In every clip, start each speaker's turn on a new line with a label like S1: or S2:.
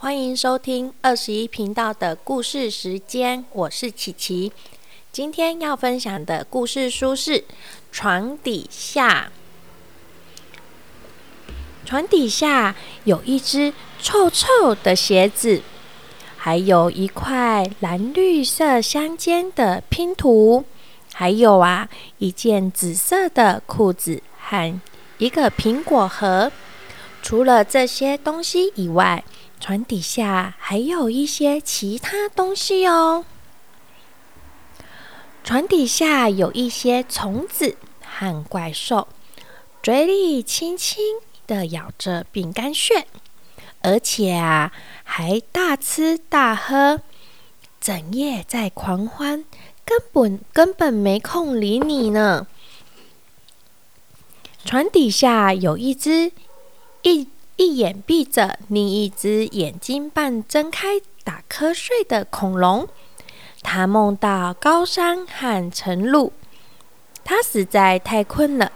S1: 欢迎收听二十一频道的故事时间，我是琪琪。今天要分享的故事书是《床底下》。床底下有一只臭臭的鞋子，还有一块蓝绿色相间的拼图，还有啊一件紫色的裤子和一个苹果核。除了这些东西以外，船底下还有一些其他东西哦。船底下有一些虫子和怪兽，嘴里轻轻的咬着饼干屑，而且啊，还大吃大喝，整夜在狂欢，根本根本没空理你呢。船底下有一只一。一眼闭着，另一只眼睛半睁开打瞌睡的恐龙，他梦到高山和晨露。他实在太困了，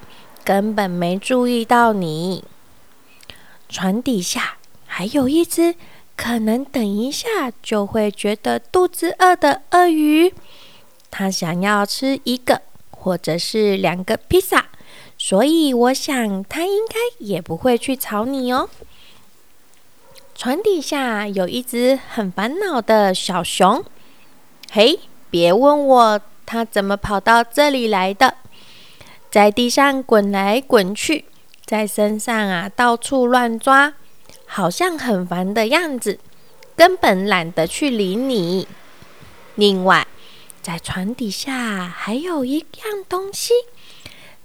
S1: 根本没注意到你。船底下还有一只可能等一下就会觉得肚子饿的鳄鱼，他想要吃一个或者是两个披萨。所以我想，他应该也不会去吵你哦。床底下有一只很烦恼的小熊。嘿，别问我它怎么跑到这里来的，在地上滚来滚去，在身上啊到处乱抓，好像很烦的样子，根本懒得去理你。另外，在床底下还有一样东西。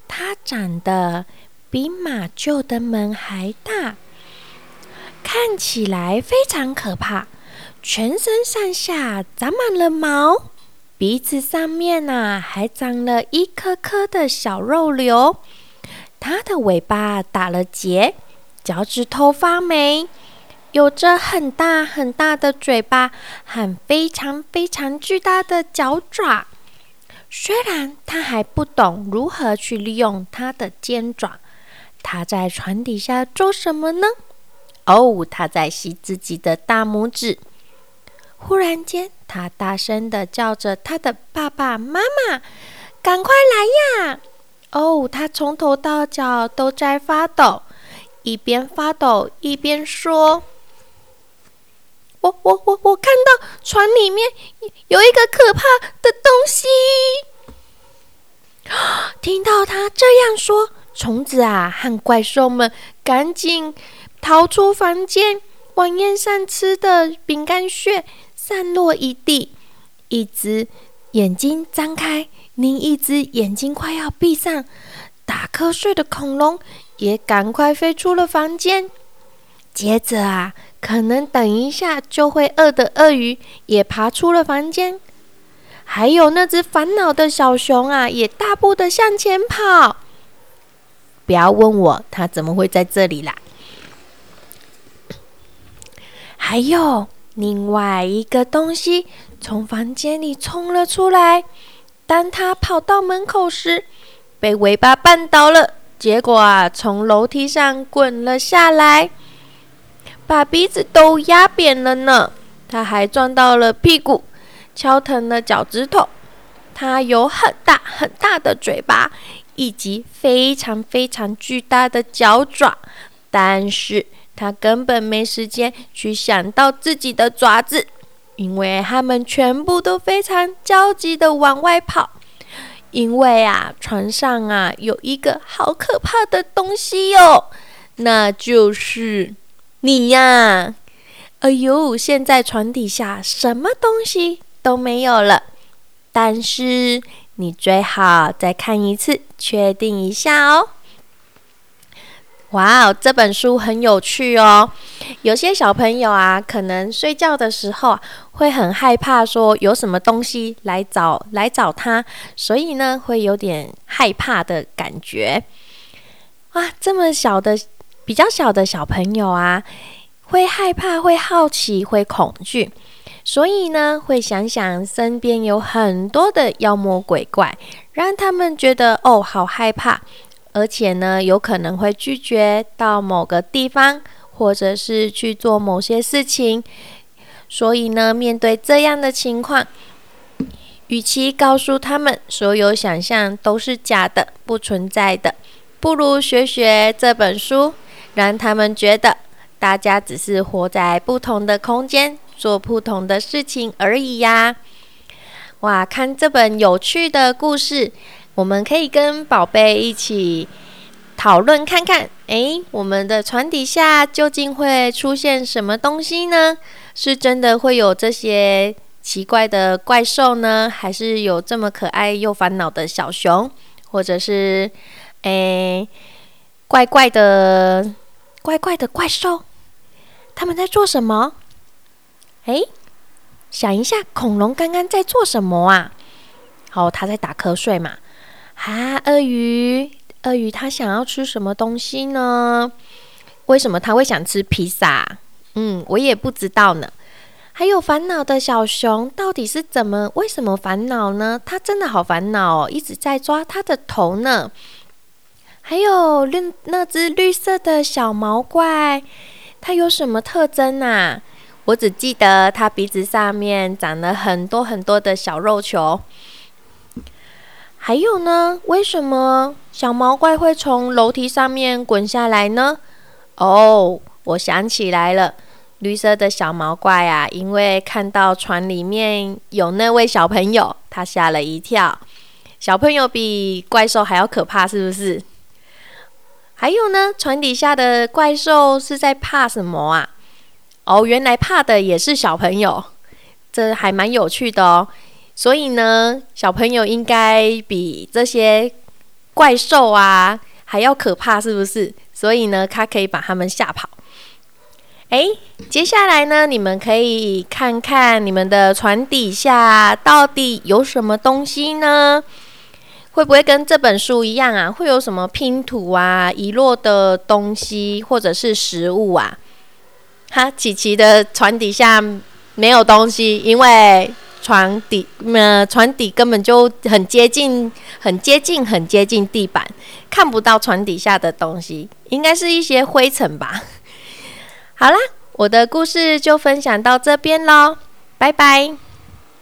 S1: 它长得比马厩的门还大，看起来非常可怕。全身上下长满了毛，鼻子上面呢还长了一颗颗的小肉瘤。它的尾巴打了结，脚趾头发霉，有着很大很大的嘴巴和非常非常巨大的脚爪。虽然他还不懂如何去利用他的尖爪，他在船底下做什么呢？哦，他在吸自己的大拇指。忽然间，他大声的叫着他的爸爸妈妈：“赶快来呀！”哦，他从头到脚都在发抖，一边发抖一边说。我我我我看到船里面有一个可怕的东西。他这样说，虫子啊和怪兽们赶紧逃出房间。晚宴上吃的饼干屑散落一地，一只眼睛张开，另一只眼睛快要闭上，打瞌睡的恐龙也赶快飞出了房间。接着啊。可能等一下就会饿的鳄鱼也爬出了房间，还有那只烦恼的小熊啊，也大步的向前跑。不要问我它怎么会在这里啦。还有另外一个东西从房间里冲了出来，当它跑到门口时，被尾巴绊倒了，结果啊，从楼梯上滚了下来。把鼻子都压扁了呢，他还撞到了屁股，敲疼了脚趾头。它有很大很大的嘴巴，以及非常非常巨大的脚爪，但是它根本没时间去想到自己的爪子，因为它们全部都非常焦急的往外跑，因为啊，船上啊有一个好可怕的东西哟，那就是。你呀，哎呦！现在船底下什么东西都没有了，但是你最好再看一次，确定一下哦。哇哦，这本书很有趣哦。有些小朋友啊，可能睡觉的时候会很害怕，说有什么东西来找来找他，所以呢，会有点害怕的感觉。哇，这么小的。比较小的小朋友啊，会害怕、会好奇、会恐惧，所以呢，会想想身边有很多的妖魔鬼怪，让他们觉得哦，好害怕，而且呢，有可能会拒绝到某个地方，或者是去做某些事情。所以呢，面对这样的情况，与其告诉他们所有想象都是假的、不存在的，不如学学这本书，让他们觉得大家只是活在不同的空间，做不同的事情而已呀。哇，看这本有趣的故事，我们可以跟宝贝一起讨论看看。诶，我们的船底下究竟会出现什么东西呢？是真的会有这些奇怪的怪兽呢，还是有这么可爱又烦恼的小熊，或者是诶怪怪的怪怪的怪兽？他们在做什么？诶。想一下，恐龙刚刚在做什么啊？好，它在打瞌睡嘛。啊，鳄鱼，鳄鱼，它想要吃什么东西呢？为什么它会想吃披萨？嗯，我也不知道呢。还有烦恼的小熊，到底是怎么？为什么烦恼呢？它真的好烦恼哦，一直在抓它的头呢。还有绿那只绿色的小毛怪，它有什么特征啊？我只记得它鼻子上面长了很多很多的小肉球。还有呢？为什么小毛怪会从楼梯上面滚下来呢？哦，我想起来了，绿色的小毛怪啊，因为看到船里面有那位小朋友，他吓了一跳。小朋友比怪兽还要可怕，是不是？还有呢？船底下的怪兽是在怕什么啊？哦，原来怕的也是小朋友，这还蛮有趣的哦。所以呢，小朋友应该比这些怪兽啊还要可怕，是不是？所以呢，他可以把他们吓跑。哎，接下来呢，你们可以看看你们的船底下到底有什么东西呢？会不会跟这本书一样啊？会有什么拼图啊、遗落的东西，或者是食物啊？哈，琪琪的床底下没有东西，因为床底呃床底根本就很接近、很接近、很接近地板，看不到床底下的东西，应该是一些灰尘吧。好啦，我的故事就分享到这边喽，拜拜。